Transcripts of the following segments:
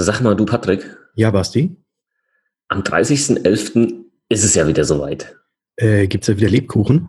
Sag mal, du Patrick. Ja, Basti? Am 30.11. ist es ja wieder soweit. Äh, gibt's ja wieder Lebkuchen?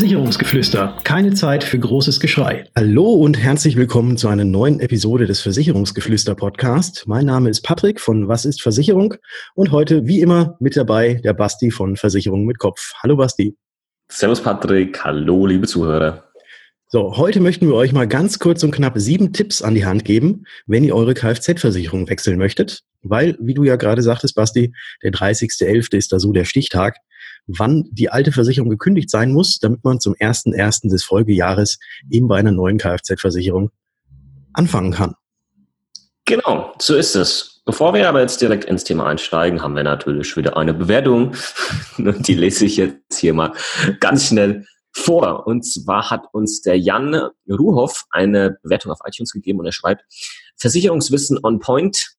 Versicherungsgeflüster. Keine Zeit für großes Geschrei. Hallo und herzlich willkommen zu einer neuen Episode des Versicherungsgeflüster Podcast. Mein Name ist Patrick von Was ist Versicherung und heute wie immer mit dabei der Basti von Versicherung mit Kopf. Hallo Basti. Servus Patrick, hallo liebe Zuhörer. So, heute möchten wir euch mal ganz kurz und knapp sieben Tipps an die Hand geben, wenn ihr eure Kfz-Versicherung wechseln möchtet. Weil, wie du ja gerade sagtest, Basti, der 30.11. ist da so der Stichtag wann die alte Versicherung gekündigt sein muss, damit man zum 1.1. des Folgejahres eben bei einer neuen Kfz-Versicherung anfangen kann. Genau, so ist es. Bevor wir aber jetzt direkt ins Thema einsteigen, haben wir natürlich wieder eine Bewertung. Die lese ich jetzt hier mal ganz schnell vor. Und zwar hat uns der Jan Ruhoff eine Bewertung auf iTunes gegeben und er schreibt, Versicherungswissen on point.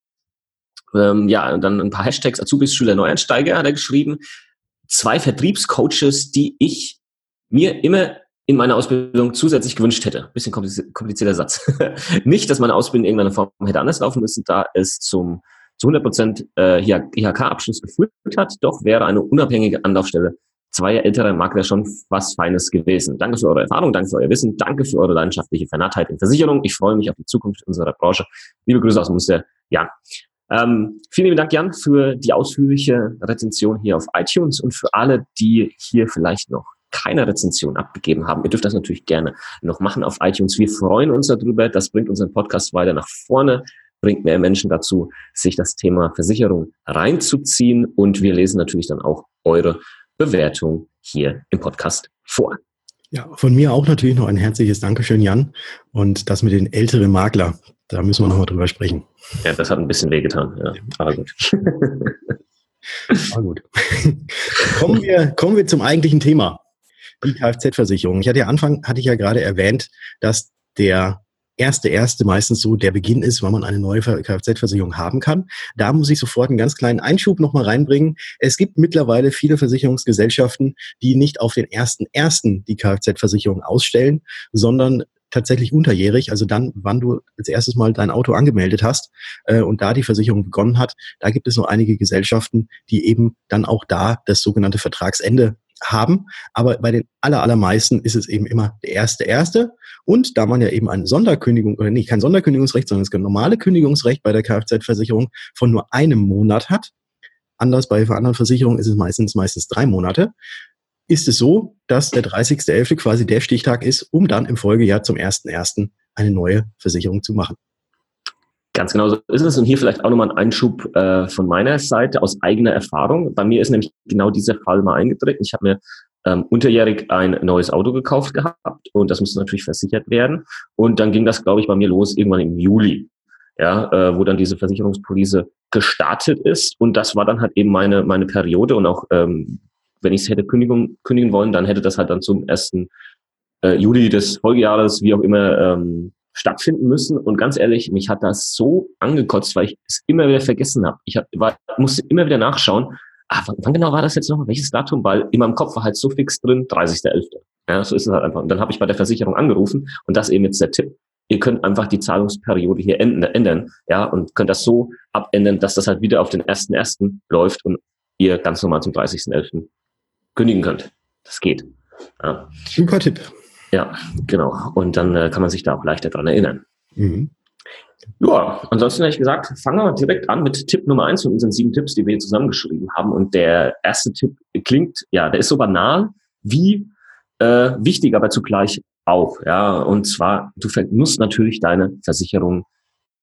Ähm, ja, und dann ein paar Hashtags Azubis, Schüler, Neueinsteiger hat er geschrieben zwei Vertriebscoaches, die ich mir immer in meiner Ausbildung zusätzlich gewünscht hätte. Bisschen komplizierter Satz. Nicht, dass meine Ausbildung in irgendeiner Form hätte anders laufen müssen, da es zum zu 100 Prozent äh, IHK-Abschluss geführt hat, doch wäre eine unabhängige Anlaufstelle zweier älterer Makler schon was Feines gewesen. Danke für eure Erfahrung, danke für euer Wissen, danke für eure leidenschaftliche Vernarrtheit in Versicherung. Ich freue mich auf die Zukunft unserer Branche. Liebe Grüße aus Münster, Jan. Ähm, vielen lieben Dank, Jan, für die ausführliche Rezension hier auf iTunes und für alle, die hier vielleicht noch keine Rezension abgegeben haben. Ihr dürft das natürlich gerne noch machen auf iTunes. Wir freuen uns darüber. Das bringt unseren Podcast weiter nach vorne, bringt mehr Menschen dazu, sich das Thema Versicherung reinzuziehen. Und wir lesen natürlich dann auch eure Bewertung hier im Podcast vor. Ja, von mir auch natürlich noch ein herzliches Dankeschön, Jan. Und das mit den älteren Makler, da müssen wir nochmal drüber sprechen. Ja, das hat ein bisschen wehgetan, ja. Aber gut. Aber gut. kommen, wir, kommen wir zum eigentlichen Thema. Die Kfz-Versicherung. Ich hatte ja Anfang, hatte ich ja gerade erwähnt, dass der erste, erste meistens so der Beginn ist, wann man eine neue Kfz-Versicherung haben kann. Da muss ich sofort einen ganz kleinen Einschub nochmal reinbringen. Es gibt mittlerweile viele Versicherungsgesellschaften, die nicht auf den ersten, ersten die Kfz-Versicherung ausstellen, sondern tatsächlich unterjährig, also dann, wann du als erstes mal dein Auto angemeldet hast äh, und da die Versicherung begonnen hat, da gibt es noch einige Gesellschaften, die eben dann auch da das sogenannte Vertragsende haben. Aber bei den aller, allermeisten ist es eben immer der erste, erste. Und da man ja eben eine Sonderkündigung, oder nicht kein Sonderkündigungsrecht, sondern das normale Kündigungsrecht bei der Kfz-Versicherung von nur einem Monat hat, anders bei anderen Versicherungen ist es meistens, meistens drei Monate, ist es so, dass der 30.11. quasi der Stichtag ist, um dann im Folgejahr zum 1.1. eine neue Versicherung zu machen. Ganz genau so ist es. Und hier vielleicht auch nochmal ein Einschub äh, von meiner Seite aus eigener Erfahrung. Bei mir ist nämlich genau dieser Fall mal eingetreten. Ich habe mir ähm, unterjährig ein neues Auto gekauft gehabt und das musste natürlich versichert werden. Und dann ging das, glaube ich, bei mir los irgendwann im Juli, ja, äh, wo dann diese Versicherungspolice gestartet ist. Und das war dann halt eben meine, meine Periode und auch, ähm, wenn ich es hätte kündigen, kündigen wollen, dann hätte das halt dann zum ersten äh, Juli des Folgejahres, wie auch immer, ähm, stattfinden müssen. Und ganz ehrlich, mich hat das so angekotzt, weil ich es immer wieder vergessen habe. Ich hab, war, musste immer wieder nachschauen, ah, wann, wann genau war das jetzt noch? Welches Datum? Weil in meinem Kopf war halt so fix drin, 30.11. Ja, so ist es halt einfach. Und dann habe ich bei der Versicherung angerufen und das eben jetzt der Tipp. Ihr könnt einfach die Zahlungsperiode hier ändern, ja, und könnt das so abändern, dass das halt wieder auf den 1.1. läuft und ihr ganz normal zum 30.11. kündigen könnt. Das geht. Ja. Super Tipp. Ja, genau. Und dann äh, kann man sich da auch leichter dran erinnern. Mhm. Ja, ansonsten hätte ich gesagt, fangen wir direkt an mit Tipp Nummer eins von unseren sieben Tipps, die wir hier zusammengeschrieben haben. Und der erste Tipp klingt, ja, der ist so banal wie äh, wichtig, aber zugleich auch. Ja, und zwar, du musst natürlich deine Versicherung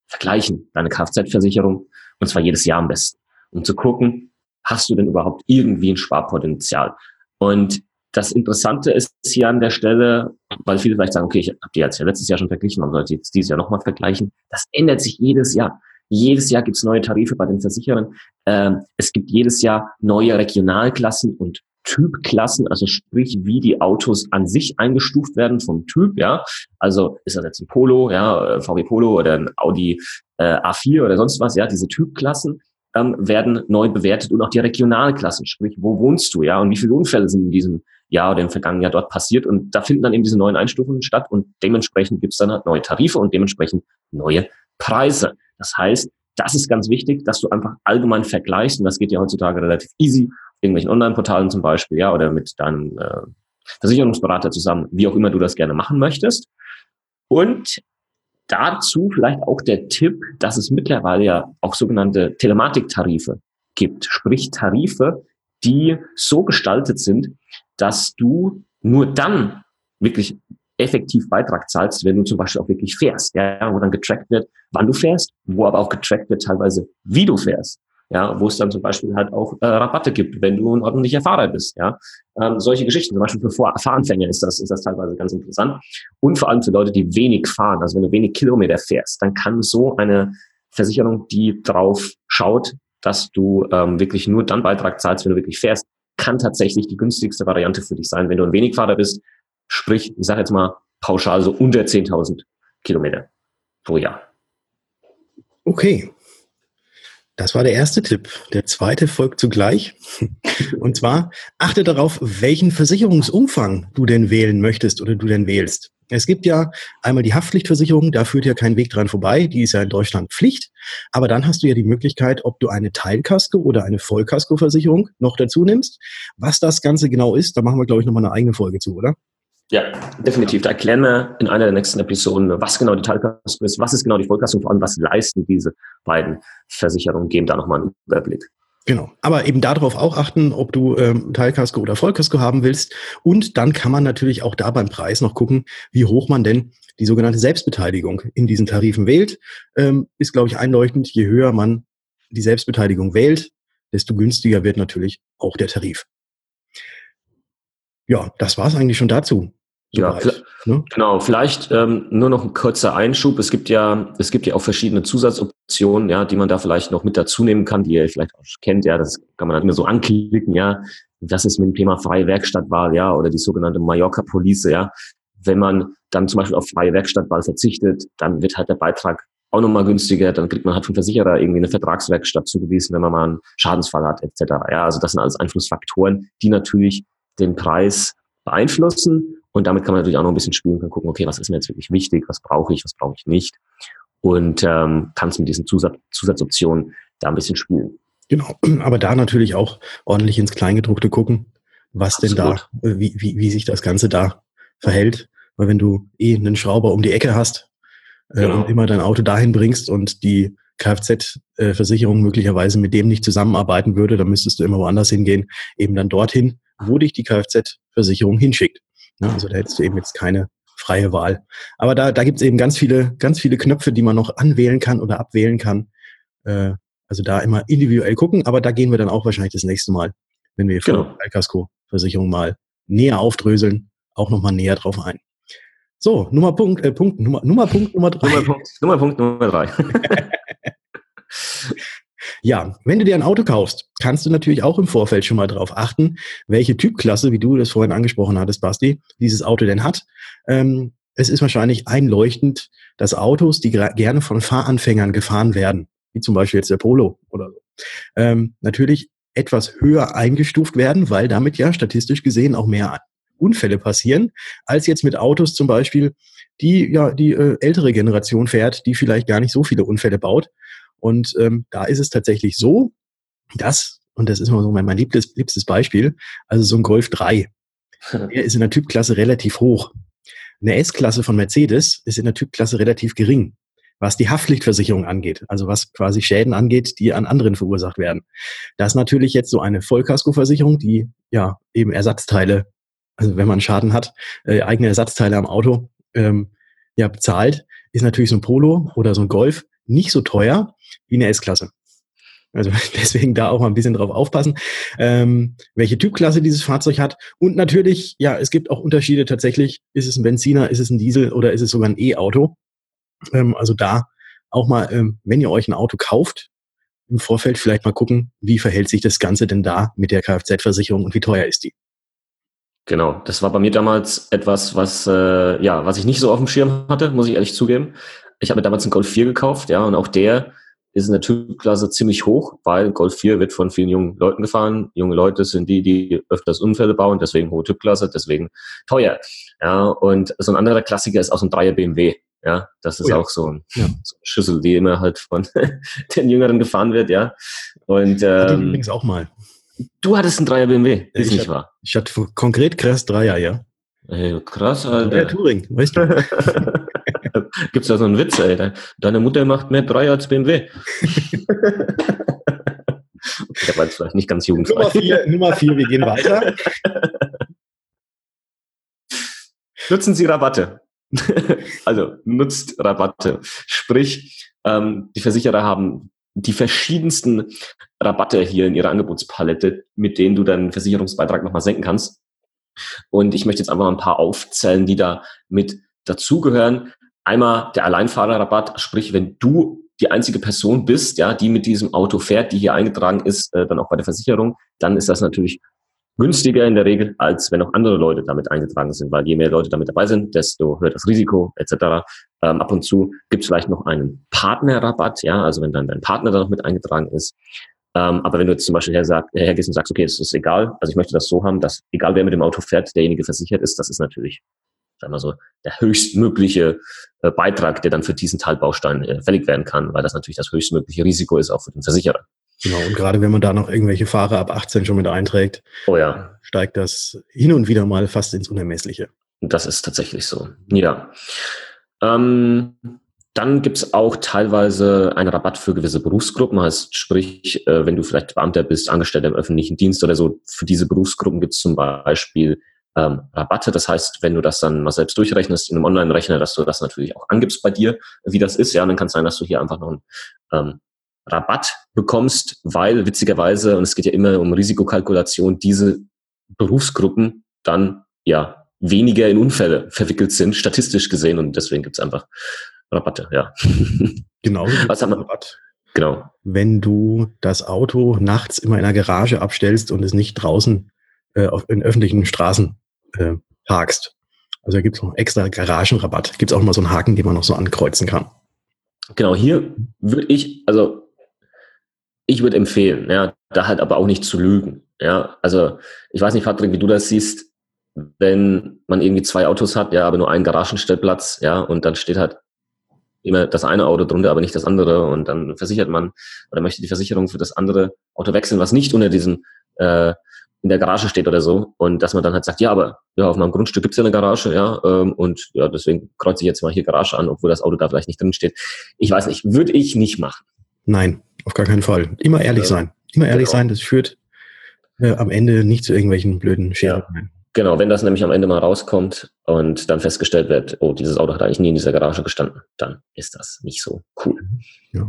vergleichen, deine Kfz-Versicherung, und zwar jedes Jahr am besten, um zu gucken, hast du denn überhaupt irgendwie ein Sparpotenzial? Und das Interessante ist hier an der Stelle, weil viele vielleicht sagen, okay, ich habe die jetzt ja letztes Jahr schon verglichen, man sollte jetzt dieses Jahr nochmal vergleichen. Das ändert sich jedes Jahr. Jedes Jahr gibt es neue Tarife bei den Versicherern. Ähm, es gibt jedes Jahr neue Regionalklassen und Typklassen, also sprich, wie die Autos an sich eingestuft werden vom Typ, ja. Also ist das jetzt ein Polo, ja, äh, VW Polo oder ein Audi äh, A4 oder sonst was, ja, diese Typklassen ähm, werden neu bewertet und auch die Regionalklassen, sprich, wo wohnst du, ja, und wie viele Unfälle sind in diesem Jahr oder im vergangenen Jahr dort passiert. Und da finden dann eben diese neuen Einstufungen statt und dementsprechend gibt es dann halt neue Tarife und dementsprechend neue Preise. Das heißt, das ist ganz wichtig, dass du einfach allgemein vergleichst und das geht ja heutzutage relativ easy, irgendwelchen Online-Portalen zum Beispiel, ja, oder mit deinem äh, Versicherungsberater zusammen, wie auch immer du das gerne machen möchtest. Und dazu vielleicht auch der Tipp, dass es mittlerweile ja auch sogenannte Telematiktarife gibt, sprich Tarife, die so gestaltet sind, dass du nur dann wirklich effektiv Beitrag zahlst, wenn du zum Beispiel auch wirklich fährst, ja, wo dann getrackt wird, wann du fährst, wo aber auch getrackt wird teilweise, wie du fährst, ja, wo es dann zum Beispiel halt auch äh, Rabatte gibt, wenn du ein ordentlicher Fahrer bist, ja, ähm, solche Geschichten, zum Beispiel für Fahranfänger ist das, ist das teilweise ganz interessant. Und vor allem für Leute, die wenig fahren, also wenn du wenig Kilometer fährst, dann kann so eine Versicherung, die drauf schaut, dass du ähm, wirklich nur dann Beitrag zahlst, wenn du wirklich fährst, kann tatsächlich die günstigste Variante für dich sein, wenn du ein Wenigfahrer bist. Sprich, ich sage jetzt mal pauschal so unter 10.000 Kilometer pro Jahr. Okay. Das war der erste Tipp. Der zweite folgt zugleich. Und zwar achte darauf, welchen Versicherungsumfang du denn wählen möchtest oder du denn wählst. Es gibt ja einmal die Haftpflichtversicherung, da führt ja kein Weg dran vorbei, die ist ja in Deutschland Pflicht. Aber dann hast du ja die Möglichkeit, ob du eine Teilkasko oder eine Vollkaskoversicherung noch dazu nimmst. Was das Ganze genau ist, da machen wir, glaube ich, nochmal eine eigene Folge zu, oder? Ja, definitiv. Da erklären wir in einer der nächsten Episoden, was genau die Teilkasko ist, was ist genau die Vollkasko und vor allem, was leisten diese beiden Versicherungen, geben da nochmal einen Überblick. Genau. Aber eben darauf auch achten, ob du ähm, Teilkasko oder Vollkasko haben willst. Und dann kann man natürlich auch da beim Preis noch gucken, wie hoch man denn die sogenannte Selbstbeteiligung in diesen Tarifen wählt. Ähm, ist, glaube ich, einleuchtend. Je höher man die Selbstbeteiligung wählt, desto günstiger wird natürlich auch der Tarif. Ja, das war es eigentlich schon dazu. Ja, ne? genau. Vielleicht ähm, nur noch ein kurzer Einschub. Es gibt ja, es gibt ja auch verschiedene Zusatzoptionen, ja, die man da vielleicht noch mit dazu nehmen kann, die ihr vielleicht auch kennt. Ja, das kann man dann immer so anklicken. Ja, das ist mit dem Thema freie Werkstattwahl, ja, oder die sogenannte Mallorca Police. Ja, wenn man dann zum Beispiel auf freie Werkstattwahl verzichtet, dann wird halt der Beitrag auch nochmal günstiger. Dann kriegt man halt vom Versicherer irgendwie eine Vertragswerkstatt zugewiesen, wenn man mal einen Schadensfall hat, etc. Ja, also das sind alles Einflussfaktoren, die natürlich den Preis beeinflussen. Und damit kann man natürlich auch noch ein bisschen spielen, kann gucken, okay, was ist mir jetzt wirklich wichtig, was brauche ich, was brauche ich nicht. Und ähm, kannst mit diesen Zusatz Zusatzoptionen da ein bisschen spielen. Genau, aber da natürlich auch ordentlich ins Kleingedruckte gucken, was Absolut. denn da, äh, wie, wie, wie sich das Ganze da verhält. Weil wenn du eh einen Schrauber um die Ecke hast äh, genau. und immer dein Auto dahin bringst und die Kfz-Versicherung möglicherweise mit dem nicht zusammenarbeiten würde, dann müsstest du immer woanders hingehen, eben dann dorthin, wo dich die Kfz-Versicherung hinschickt. Ne? Also da hättest du eben jetzt keine freie Wahl. Aber da, da gibt es eben ganz viele, ganz viele Knöpfe, die man noch anwählen kann oder abwählen kann. Äh, also da immer individuell gucken, aber da gehen wir dann auch wahrscheinlich das nächste Mal, wenn wir genau. die Kasko-Versicherung mal näher aufdröseln, auch nochmal näher drauf ein. So, Nummer Punkt, äh, Punkt, Nummer, Nummer Punkt Nummer drei. Nummer Punkt, Nummer Punkt Nummer drei. Ja, wenn du dir ein Auto kaufst, kannst du natürlich auch im Vorfeld schon mal darauf achten, welche Typklasse, wie du das vorhin angesprochen hattest, Basti, dieses Auto denn hat. Ähm, es ist wahrscheinlich einleuchtend, dass Autos, die gerne von Fahranfängern gefahren werden, wie zum Beispiel jetzt der Polo oder so, ähm, natürlich etwas höher eingestuft werden, weil damit ja statistisch gesehen auch mehr Unfälle passieren, als jetzt mit Autos zum Beispiel, die ja die äh, ältere Generation fährt, die vielleicht gar nicht so viele Unfälle baut und ähm, da ist es tatsächlich so, dass, und das ist immer so mein, mein liebstes, liebstes Beispiel, also so ein Golf 3, der ist in der Typklasse relativ hoch. Eine S-Klasse von Mercedes ist in der Typklasse relativ gering, was die Haftpflichtversicherung angeht, also was quasi Schäden angeht, die an anderen verursacht werden. Das ist natürlich jetzt so eine Vollkaskoversicherung, die ja eben Ersatzteile, also wenn man Schaden hat, äh, eigene Ersatzteile am Auto ähm, ja bezahlt, ist natürlich so ein Polo oder so ein Golf nicht so teuer wie eine S-Klasse. Also deswegen da auch mal ein bisschen drauf aufpassen, ähm, welche Typklasse dieses Fahrzeug hat. Und natürlich, ja, es gibt auch Unterschiede tatsächlich. Ist es ein Benziner, ist es ein Diesel oder ist es sogar ein E-Auto? Ähm, also da auch mal, ähm, wenn ihr euch ein Auto kauft, im Vorfeld vielleicht mal gucken, wie verhält sich das Ganze denn da mit der Kfz-Versicherung und wie teuer ist die? Genau, das war bei mir damals etwas, was äh, ja, was ich nicht so auf dem Schirm hatte, muss ich ehrlich zugeben. Ich habe mir damals einen Golf 4 gekauft, ja, und auch der ist in der Typklasse ziemlich hoch, weil Golf 4 wird von vielen jungen Leuten gefahren. Junge Leute sind die, die öfters Unfälle bauen, deswegen hohe Typklasse, deswegen teuer. Ja, und so ein anderer Klassiker ist auch so ein Dreier BMW. Ja, das ist oh ja. auch so, ein, ja. so, eine Schüssel, die immer halt von den Jüngeren gefahren wird, ja. Und ähm, übrigens auch mal. Du hattest einen Dreier BMW, ist ich nicht hatte, wahr? Ich hatte konkret krass Dreier, ja. Ey, krass, Alter. Ja, Touring, weißt du. Gibt's da so einen Witz, ey? Deine Mutter macht mehr Dreier als BMW. Der war jetzt vielleicht nicht ganz jugendfrei. Nummer vier, Nummer vier, wir gehen weiter. Nutzen Sie Rabatte. also nutzt Rabatte. Sprich, ähm, die Versicherer haben die verschiedensten Rabatte hier in ihrer Angebotspalette, mit denen du deinen Versicherungsbeitrag nochmal senken kannst. Und ich möchte jetzt einfach mal ein paar aufzählen, die da mit dazugehören. Einmal der Alleinfahrerrabatt, sprich, wenn du die einzige Person bist, ja, die mit diesem Auto fährt, die hier eingetragen ist, äh, dann auch bei der Versicherung, dann ist das natürlich günstiger in der Regel, als wenn auch andere Leute damit eingetragen sind, weil je mehr Leute damit dabei sind, desto höher das Risiko etc. Ähm, ab und zu gibt es vielleicht noch einen Partnerrabatt, ja, also wenn dann dein Partner da noch mit eingetragen ist. Ähm, aber wenn du jetzt zum Beispiel her hergehst und sagst, okay, es ist egal, also ich möchte das so haben, dass egal wer mit dem Auto fährt, derjenige versichert ist, das ist natürlich sagen wir so, der höchstmögliche äh, Beitrag, der dann für diesen Teilbaustein äh, fällig werden kann, weil das natürlich das höchstmögliche Risiko ist, auch für den Versicherer. Genau, und gerade wenn man da noch irgendwelche Fahrer ab 18 schon mit einträgt, oh ja. steigt das hin und wieder mal fast ins Unermessliche. Das ist tatsächlich so. Ja. Ähm, dann gibt's auch teilweise einen Rabatt für gewisse Berufsgruppen. Heißt, sprich, äh, wenn du vielleicht Beamter bist, Angestellter im öffentlichen Dienst oder so, für diese Berufsgruppen gibt's zum Beispiel ähm, Rabatte. Das heißt, wenn du das dann mal selbst durchrechnest in einem Online-Rechner, dass du das natürlich auch angibst bei dir, wie das ist, ja, dann kann es sein, dass du hier einfach noch einen ähm, Rabatt bekommst, weil witzigerweise, und es geht ja immer um Risikokalkulation, diese Berufsgruppen dann ja weniger in Unfälle verwickelt sind, statistisch gesehen, und deswegen gibt's einfach Rabatte, ja. Genau. Was haben wir? Rabatt. Genau. Wenn du das Auto nachts immer in einer Garage abstellst und es nicht draußen äh, auf, in öffentlichen Straßen äh, parkst. Also da gibt es noch extra Garagenrabatt. Gibt es auch mal so einen Haken, den man noch so ankreuzen kann. Genau, hier würde ich, also ich würde empfehlen, ja, da halt aber auch nicht zu lügen. Ja, also ich weiß nicht, Patrick, wie du das siehst, wenn man irgendwie zwei Autos hat, ja, aber nur einen Garagenstellplatz, ja, und dann steht halt immer das eine Auto drunter, aber nicht das andere, und dann versichert man oder möchte die Versicherung für das andere Auto wechseln, was nicht unter diesem äh, in der Garage steht oder so und dass man dann halt sagt, ja, aber ja, auf meinem Grundstück gibt's ja eine Garage, ja, ähm, und ja, deswegen kreuze ich jetzt mal hier Garage an, obwohl das Auto da vielleicht nicht drin steht. Ich weiß nicht, würde ich nicht machen. Nein, auf gar keinen Fall. Immer ehrlich ja. sein. Immer ehrlich genau. sein, das führt äh, am Ende nicht zu irgendwelchen blöden Scheren. Ja. Genau, wenn das nämlich am Ende mal rauskommt und dann festgestellt wird, oh, dieses Auto hat eigentlich nie in dieser Garage gestanden, dann ist das nicht so cool. Ja.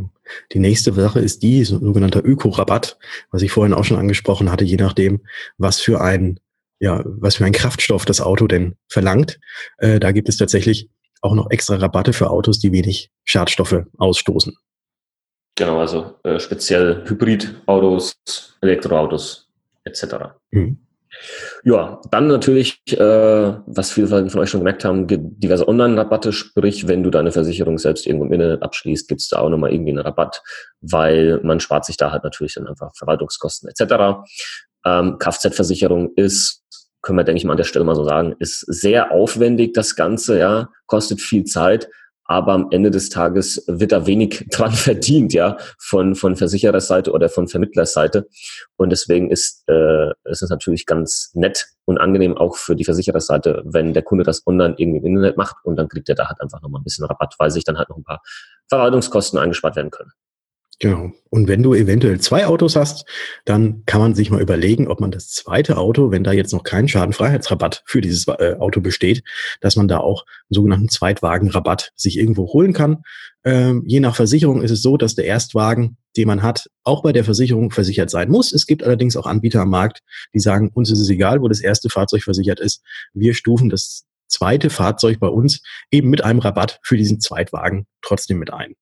Die nächste Sache ist die, sogenannter Ökorabatt, was ich vorhin auch schon angesprochen hatte, je nachdem, was für ein, ja, was für ein Kraftstoff das Auto denn verlangt. Äh, da gibt es tatsächlich auch noch extra Rabatte für Autos, die wenig Schadstoffe ausstoßen. Genau, also äh, speziell Hybridautos, Elektroautos etc. Mhm. Ja, dann natürlich, äh, was viele von euch schon gemerkt haben, diverse Online-Rabatte, sprich, wenn du deine Versicherung selbst irgendwo im Internet abschließt, gibt es da auch nochmal irgendwie einen Rabatt, weil man spart sich da halt natürlich dann einfach Verwaltungskosten etc. Ähm, Kfz-Versicherung ist, können wir, denke ich mal an der Stelle mal so sagen, ist sehr aufwendig, das Ganze, ja, kostet viel Zeit, aber am Ende des Tages wird da wenig dran verdient, ja, von, von Versichererseite oder von Vermittlerseite. Und deswegen ist, äh, ist es natürlich ganz nett und angenehm auch für die Versichererseite, wenn der Kunde das online irgendwie im Internet macht und dann kriegt er da halt einfach nochmal ein bisschen Rabatt, weil sich dann halt noch ein paar Verwaltungskosten eingespart werden können. Genau. Und wenn du eventuell zwei Autos hast, dann kann man sich mal überlegen, ob man das zweite Auto, wenn da jetzt noch kein Schadenfreiheitsrabatt für dieses äh, Auto besteht, dass man da auch einen sogenannten Zweitwagenrabatt sich irgendwo holen kann. Ähm, je nach Versicherung ist es so, dass der Erstwagen, den man hat, auch bei der Versicherung versichert sein muss. Es gibt allerdings auch Anbieter am Markt, die sagen, uns ist es egal, wo das erste Fahrzeug versichert ist. Wir stufen das zweite Fahrzeug bei uns eben mit einem Rabatt für diesen Zweitwagen trotzdem mit ein.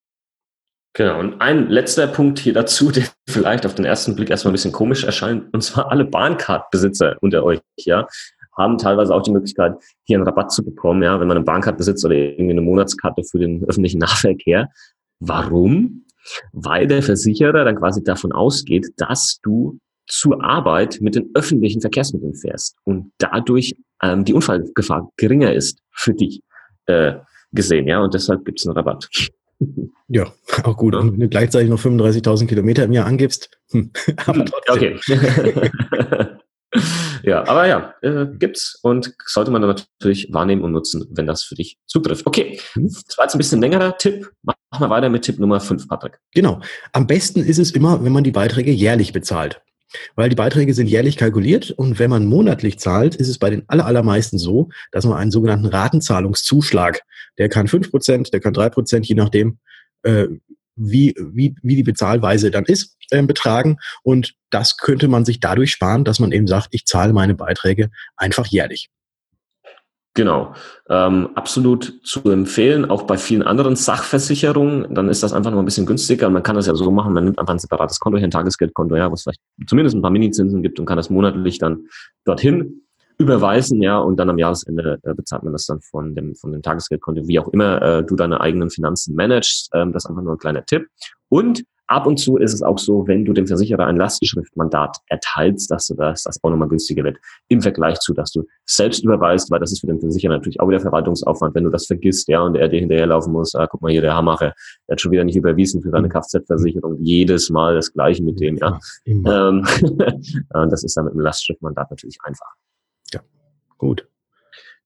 Genau, und ein letzter Punkt hier dazu, der vielleicht auf den ersten Blick erstmal ein bisschen komisch erscheint, und zwar alle Bahncard-Besitzer unter euch, ja, haben teilweise auch die Möglichkeit, hier einen Rabatt zu bekommen, ja, wenn man eine Bahncard besitzt oder irgendwie eine Monatskarte für den öffentlichen Nahverkehr. Warum? Weil der Versicherer dann quasi davon ausgeht, dass du zur Arbeit mit den öffentlichen Verkehrsmitteln fährst und dadurch ähm, die Unfallgefahr geringer ist für dich äh, gesehen, ja, und deshalb gibt es einen Rabatt. Ja, auch gut. Und wenn du gleichzeitig noch 35.000 Kilometer im Jahr angibst, hm, aber trotzdem. Okay. ja, aber ja, äh, gibt's und sollte man dann natürlich wahrnehmen und nutzen, wenn das für dich zutrifft. Okay, mhm. das war jetzt ein bisschen längerer Tipp. Machen wir weiter mit Tipp Nummer 5, Patrick. Genau. Am besten ist es immer, wenn man die Beiträge jährlich bezahlt. Weil die Beiträge sind jährlich kalkuliert und wenn man monatlich zahlt, ist es bei den allermeisten so, dass man einen sogenannten Ratenzahlungszuschlag, der kann fünf Prozent, der kann drei Prozent, je nachdem, äh, wie, wie, wie die Bezahlweise dann ist, äh, betragen. Und das könnte man sich dadurch sparen, dass man eben sagt, ich zahle meine Beiträge einfach jährlich. Genau, ähm, absolut zu empfehlen, auch bei vielen anderen Sachversicherungen, dann ist das einfach noch ein bisschen günstiger. Man kann das ja so machen, man nimmt einfach ein separates Konto, hier ein Tagesgeldkonto, ja, was vielleicht zumindest ein paar Minizinsen gibt und kann das monatlich dann dorthin überweisen, ja, und dann am Jahresende äh, bezahlt man das dann von dem, von dem Tagesgeldkonto, wie auch immer äh, du deine eigenen Finanzen managst. Ähm, das ist einfach nur ein kleiner Tipp. Und ab und zu ist es auch so, wenn du dem Versicherer ein Lastschriftmandat erteilst, dass du das, das auch nochmal günstiger wird im Vergleich zu, dass du selbst überweist, weil das ist für den Versicherer natürlich auch wieder Verwaltungsaufwand, wenn du das vergisst, ja, und er dir hinterherlaufen muss, ah, guck mal hier, der Hammacher, der hat schon wieder nicht überwiesen für seine mhm. Kfz-Versicherung, jedes Mal das Gleiche mit dem, ja. Ähm, das ist dann mit dem Lastschriftmandat natürlich einfach. Gut.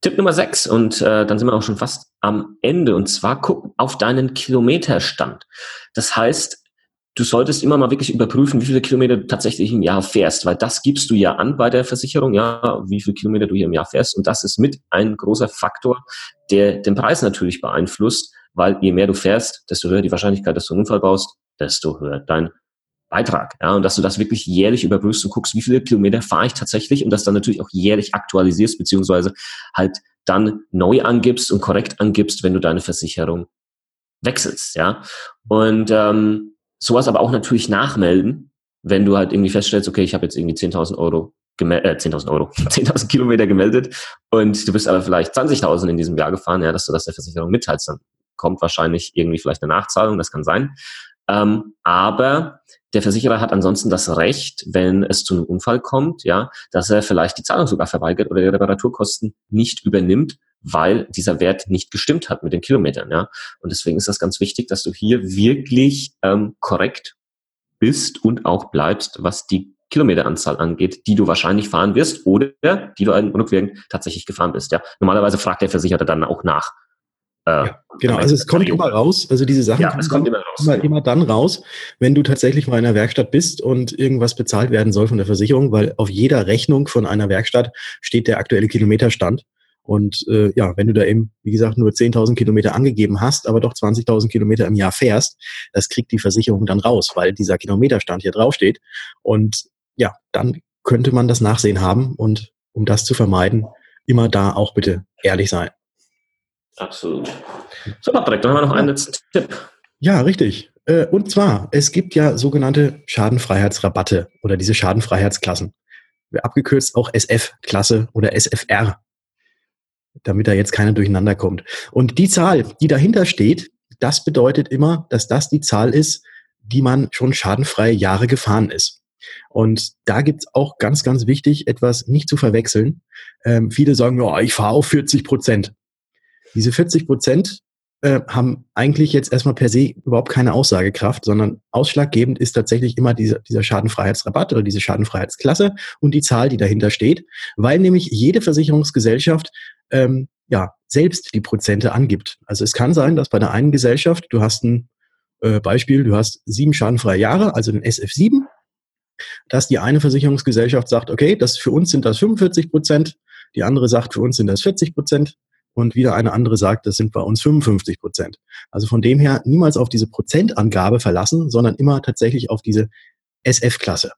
Tipp Nummer 6 und äh, dann sind wir auch schon fast am Ende und zwar guck auf deinen Kilometerstand. Das heißt, du solltest immer mal wirklich überprüfen, wie viele Kilometer du tatsächlich im Jahr fährst, weil das gibst du ja an bei der Versicherung, ja, wie viele Kilometer du hier im Jahr fährst und das ist mit ein großer Faktor, der den Preis natürlich beeinflusst, weil je mehr du fährst, desto höher die Wahrscheinlichkeit, dass du einen Unfall baust, desto höher dein Beitrag. Ja, und dass du das wirklich jährlich überprüfst und guckst, wie viele Kilometer fahre ich tatsächlich und das dann natürlich auch jährlich aktualisierst, beziehungsweise halt dann neu angibst und korrekt angibst, wenn du deine Versicherung wechselst. Ja, und ähm, sowas aber auch natürlich nachmelden, wenn du halt irgendwie feststellst, okay, ich habe jetzt irgendwie 10.000 Euro äh, 10.000 Euro, 10.000 Kilometer gemeldet und du bist aber vielleicht 20.000 in diesem Jahr gefahren, ja, dass du das der Versicherung mitteilst, dann kommt wahrscheinlich irgendwie vielleicht eine Nachzahlung, das kann sein. Ähm, aber der Versicherer hat ansonsten das Recht, wenn es zu einem Unfall kommt, ja, dass er vielleicht die Zahlung sogar verweigert oder die Reparaturkosten nicht übernimmt, weil dieser Wert nicht gestimmt hat mit den Kilometern, ja. Und deswegen ist das ganz wichtig, dass du hier wirklich ähm, korrekt bist und auch bleibst, was die Kilometeranzahl angeht, die du wahrscheinlich fahren wirst oder die du rückwirkend tatsächlich gefahren bist. Ja, normalerweise fragt der Versicherer dann auch nach. Äh, ja, genau, also es kommt immer raus. Also diese Sachen ja, es kommt immer, raus. Immer, immer dann raus, wenn du tatsächlich mal in einer Werkstatt bist und irgendwas bezahlt werden soll von der Versicherung, weil auf jeder Rechnung von einer Werkstatt steht der aktuelle Kilometerstand. Und äh, ja, wenn du da eben, wie gesagt, nur 10.000 Kilometer angegeben hast, aber doch 20.000 Kilometer im Jahr fährst, das kriegt die Versicherung dann raus, weil dieser Kilometerstand hier draufsteht. Und ja, dann könnte man das Nachsehen haben. Und um das zu vermeiden, immer da auch bitte ehrlich sein. Absolut. So, Patrick, dann haben wir noch einen letzten Tipp. Ja, richtig. Äh, und zwar, es gibt ja sogenannte Schadenfreiheitsrabatte oder diese Schadenfreiheitsklassen. Abgekürzt auch SF-Klasse oder SFR, damit da jetzt keiner durcheinander kommt. Und die Zahl, die dahinter steht, das bedeutet immer, dass das die Zahl ist, die man schon schadenfreie Jahre gefahren ist. Und da gibt's auch ganz, ganz wichtig, etwas nicht zu verwechseln. Ähm, viele sagen, ja, ich fahre auf 40 Prozent. Diese 40 Prozent äh, haben eigentlich jetzt erstmal per se überhaupt keine Aussagekraft, sondern ausschlaggebend ist tatsächlich immer dieser, dieser Schadenfreiheitsrabatt oder diese Schadenfreiheitsklasse und die Zahl, die dahinter steht, weil nämlich jede Versicherungsgesellschaft ähm, ja selbst die Prozente angibt. Also es kann sein, dass bei der einen Gesellschaft, du hast ein äh, Beispiel, du hast sieben schadenfreie Jahre, also den SF7, dass die eine Versicherungsgesellschaft sagt, okay, das für uns sind das 45 Prozent, die andere sagt, für uns sind das 40 Prozent und wieder eine andere sagt, das sind bei uns 55 Prozent. Also von dem her niemals auf diese Prozentangabe verlassen, sondern immer tatsächlich auf diese SF-Klasse.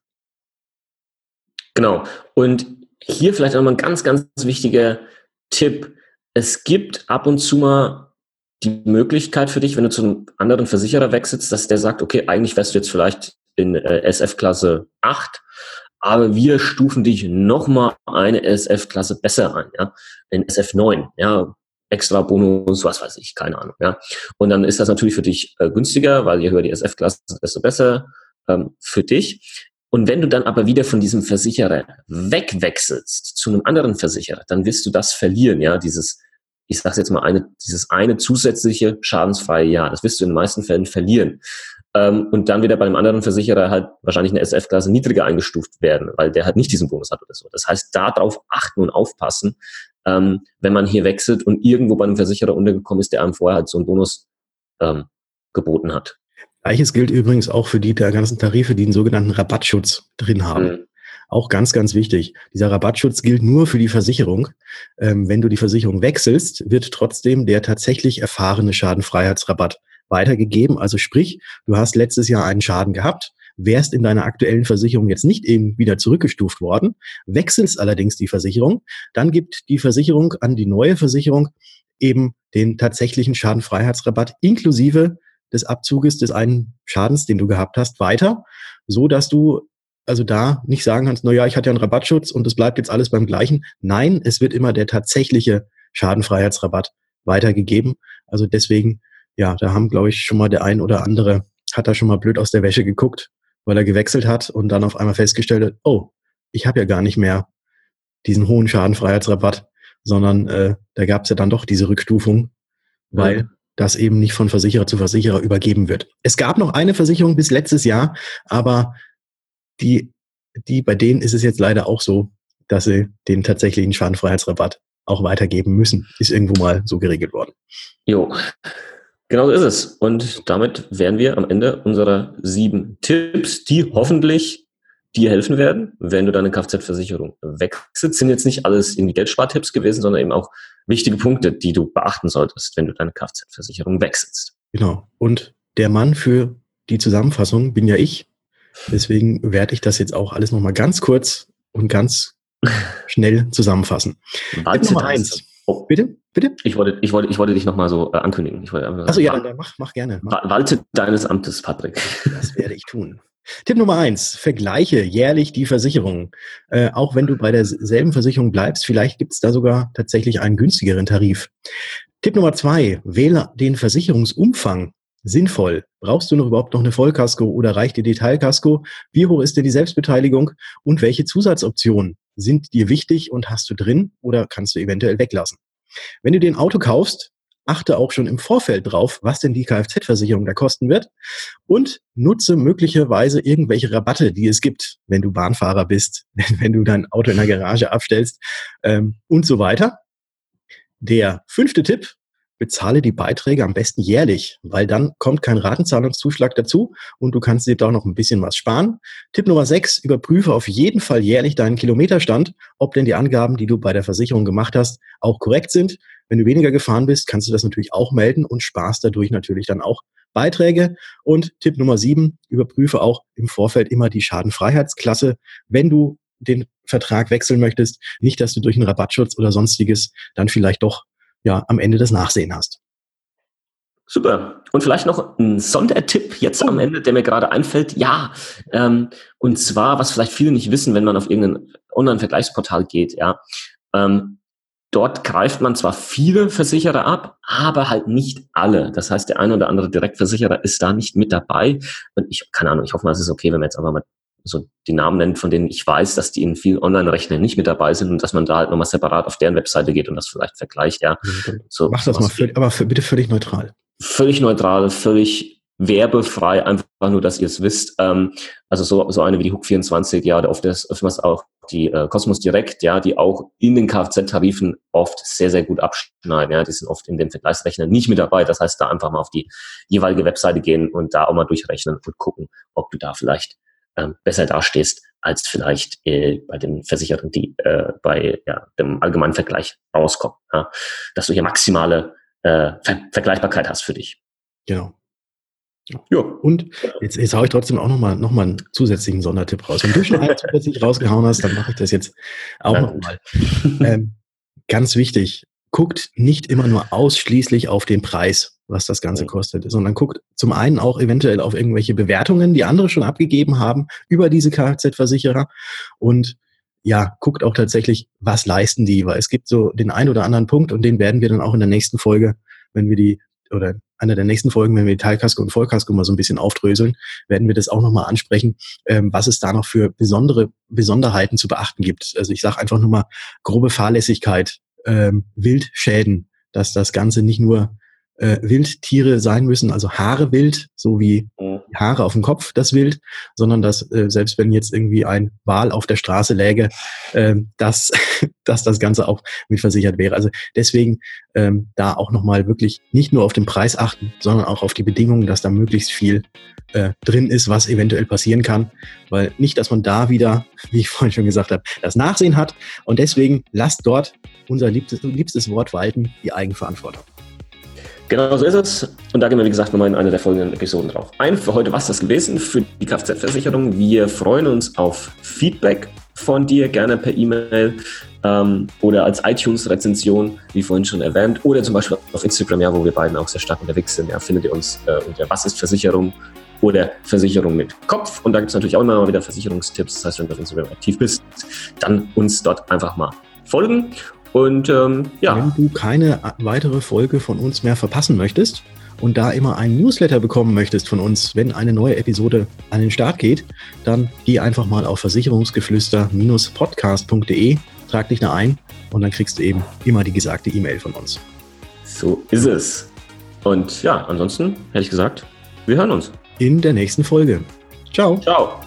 Genau. Und hier vielleicht nochmal ein ganz, ganz wichtiger Tipp. Es gibt ab und zu mal die Möglichkeit für dich, wenn du zu einem anderen Versicherer wechselst, dass der sagt, okay, eigentlich wärst du jetzt vielleicht in äh, SF-Klasse 8, aber wir stufen dich nochmal eine SF-Klasse besser ein, ja, in SF9, ja, extra Bonus, was weiß ich, keine Ahnung, ja. Und dann ist das natürlich für dich äh, günstiger, weil je höher die SF-Klasse, desto besser ähm, für dich. Und wenn du dann aber wieder von diesem Versicherer wegwechselst zu einem anderen Versicherer, dann wirst du das verlieren, ja, dieses, ich sage jetzt mal, eine, dieses eine zusätzliche schadensfreie Jahr. Das wirst du in den meisten Fällen verlieren. Ähm, und dann wieder bei einem anderen Versicherer halt wahrscheinlich eine SF-Klasse niedriger eingestuft werden, weil der halt nicht diesen Bonus hat oder so. Das heißt, darauf achten und aufpassen, ähm, wenn man hier wechselt und irgendwo bei einem Versicherer untergekommen ist, der einem vorher halt so einen Bonus ähm, geboten hat. Gleiches gilt übrigens auch für die der ganzen Tarife, die einen sogenannten Rabattschutz drin haben. Mhm. Auch ganz, ganz wichtig. Dieser Rabattschutz gilt nur für die Versicherung. Ähm, wenn du die Versicherung wechselst, wird trotzdem der tatsächlich erfahrene Schadenfreiheitsrabatt weitergegeben. Also sprich, du hast letztes Jahr einen Schaden gehabt, wärst in deiner aktuellen Versicherung jetzt nicht eben wieder zurückgestuft worden, wechselst allerdings die Versicherung, dann gibt die Versicherung an die neue Versicherung eben den tatsächlichen Schadenfreiheitsrabatt inklusive des Abzuges des einen Schadens, den du gehabt hast, weiter, so dass du also da nicht sagen kannst, na ja, ich hatte ja einen Rabattschutz und es bleibt jetzt alles beim gleichen. Nein, es wird immer der tatsächliche Schadenfreiheitsrabatt weitergegeben. Also deswegen, ja, da haben, glaube ich, schon mal der ein oder andere hat da schon mal blöd aus der Wäsche geguckt, weil er gewechselt hat und dann auf einmal festgestellt hat, oh, ich habe ja gar nicht mehr diesen hohen Schadenfreiheitsrabatt, sondern äh, da gab es ja dann doch diese Rückstufung, weil ja das eben nicht von Versicherer zu Versicherer übergeben wird. Es gab noch eine Versicherung bis letztes Jahr, aber die, die, bei denen ist es jetzt leider auch so, dass sie den tatsächlichen Schadenfreiheitsrabatt auch weitergeben müssen. Ist irgendwo mal so geregelt worden. Jo, genau so ist es. Und damit wären wir am Ende unserer sieben Tipps, die hoffentlich dir helfen werden, wenn du deine Kfz-Versicherung wechselst. Sind jetzt nicht alles irgendwie Geldspartipps gewesen, sondern eben auch wichtige Punkte, die du beachten solltest, wenn du deine Kfz-Versicherung wechselst. Genau. Und der Mann für die Zusammenfassung bin ja ich. Deswegen werde ich das jetzt auch alles nochmal ganz kurz und ganz schnell zusammenfassen. Tipp Nummer eins. Oh. Bitte? Bitte? Ich wollte, ich wollte, ich wollte dich nochmal so äh, ankündigen. Ich wollte also ja, dann mach, mach gerne. Mach. Walte deines Amtes, Patrick. Das werde ich tun. Tipp Nummer eins, vergleiche jährlich die Versicherung. Äh, auch wenn du bei derselben Versicherung bleibst, vielleicht gibt es da sogar tatsächlich einen günstigeren Tarif. Tipp Nummer zwei, wähle den Versicherungsumfang sinnvoll. Brauchst du noch überhaupt noch eine Vollkasko oder reicht dir Detailkasko? Wie hoch ist denn die Selbstbeteiligung? Und welche Zusatzoptionen sind dir wichtig und hast du drin oder kannst du eventuell weglassen? Wenn du den Auto kaufst, achte auch schon im Vorfeld drauf, was denn die Kfz-Versicherung da kosten wird und nutze möglicherweise irgendwelche Rabatte, die es gibt, wenn du Bahnfahrer bist, wenn du dein Auto in der Garage abstellst ähm, und so weiter. Der fünfte Tipp, bezahle die Beiträge am besten jährlich, weil dann kommt kein Ratenzahlungszuschlag dazu und du kannst dir doch noch ein bisschen was sparen. Tipp Nummer sechs, überprüfe auf jeden Fall jährlich deinen Kilometerstand, ob denn die Angaben, die du bei der Versicherung gemacht hast, auch korrekt sind. Wenn du weniger gefahren bist, kannst du das natürlich auch melden und sparst dadurch natürlich dann auch Beiträge. Und Tipp Nummer sieben, überprüfe auch im Vorfeld immer die Schadenfreiheitsklasse, wenn du den Vertrag wechseln möchtest. Nicht, dass du durch einen Rabattschutz oder sonstiges dann vielleicht doch ja am Ende das Nachsehen hast. Super. Und vielleicht noch ein Sondertipp jetzt am Ende, der mir gerade einfällt. Ja, ähm, und zwar, was vielleicht viele nicht wissen, wenn man auf irgendein Online-Vergleichsportal geht, ja. Ähm, Dort greift man zwar viele Versicherer ab, aber halt nicht alle. Das heißt, der eine oder andere Direktversicherer ist da nicht mit dabei. Und ich, keine Ahnung, ich hoffe mal, es ist okay, wenn man jetzt einfach mal so die Namen nennt, von denen ich weiß, dass die in vielen Online-Rechnern nicht mit dabei sind und dass man da halt nochmal separat auf deren Webseite geht und das vielleicht vergleicht, ja. So, Mach das mal, völlig, aber für, bitte völlig neutral. Völlig neutral, völlig werbefrei, einfach nur, dass ihr es wisst. Ähm, also so, so eine wie die Hook 24, ja, oder oft ist oftmals auch die äh, Cosmos Direct, ja, die auch in den Kfz-Tarifen oft sehr, sehr gut abschneiden. Ja, die sind oft in den Vergleichsrechnern nicht mit dabei. Das heißt, da einfach mal auf die jeweilige Webseite gehen und da auch mal durchrechnen und gucken, ob du da vielleicht ähm, besser dastehst als vielleicht äh, bei den Versicherten, die äh, bei ja, dem allgemeinen Vergleich rauskommen. Ja? Dass du hier maximale äh, Ver Vergleichbarkeit hast für dich. Genau. Ja, und jetzt, jetzt haue ich trotzdem auch nochmal noch mal einen zusätzlichen Sondertipp raus. Wenn du schon einen zusätzlich rausgehauen hast, dann mache ich das jetzt auch nochmal. Ähm, ganz wichtig, guckt nicht immer nur ausschließlich auf den Preis, was das Ganze kostet, sondern guckt zum einen auch eventuell auf irgendwelche Bewertungen, die andere schon abgegeben haben über diese Kfz-Versicherer und ja, guckt auch tatsächlich, was leisten die, weil es gibt so den einen oder anderen Punkt und den werden wir dann auch in der nächsten Folge, wenn wir die, oder einer der nächsten Folgen, wenn wir die Teilkasko und Vollkasko mal so ein bisschen aufdröseln, werden wir das auch nochmal ansprechen, ähm, was es da noch für besondere Besonderheiten zu beachten gibt. Also ich sage einfach nur mal grobe Fahrlässigkeit, ähm, Wildschäden, dass das Ganze nicht nur äh, Wildtiere sein müssen, also Haare wild, so wie. Haare auf dem Kopf das Wild, sondern dass äh, selbst wenn jetzt irgendwie ein Wal auf der Straße läge, äh, dass, dass das Ganze auch mit versichert wäre. Also deswegen ähm, da auch nochmal wirklich nicht nur auf den Preis achten, sondern auch auf die Bedingungen, dass da möglichst viel äh, drin ist, was eventuell passieren kann, weil nicht, dass man da wieder, wie ich vorhin schon gesagt habe, das Nachsehen hat und deswegen lasst dort unser liebstes, liebstes Wort walten, die Eigenverantwortung. Genau so ist es. Und da gehen wir, wie gesagt, nochmal in einer der folgenden Episoden drauf ein. Für heute war es das gewesen für die Kfz-Versicherung. Wir freuen uns auf Feedback von dir, gerne per E-Mail ähm, oder als iTunes-Rezension, wie vorhin schon erwähnt, oder zum Beispiel auf Instagram, ja, wo wir beiden auch sehr stark unterwegs sind. Ja, findet ihr uns äh, unter Was ist Versicherung oder Versicherung mit Kopf. Und da gibt es natürlich auch immer mal wieder Versicherungstipps. Das heißt, wenn du auf Instagram aktiv bist, dann uns dort einfach mal folgen. Und ähm, ja. Wenn du keine weitere Folge von uns mehr verpassen möchtest und da immer einen Newsletter bekommen möchtest von uns, wenn eine neue Episode an den Start geht, dann geh einfach mal auf versicherungsgeflüster-podcast.de, trag dich da ein und dann kriegst du eben immer die gesagte E-Mail von uns. So ist es. Und ja, ansonsten hätte ich gesagt, wir hören uns. In der nächsten Folge. Ciao. Ciao.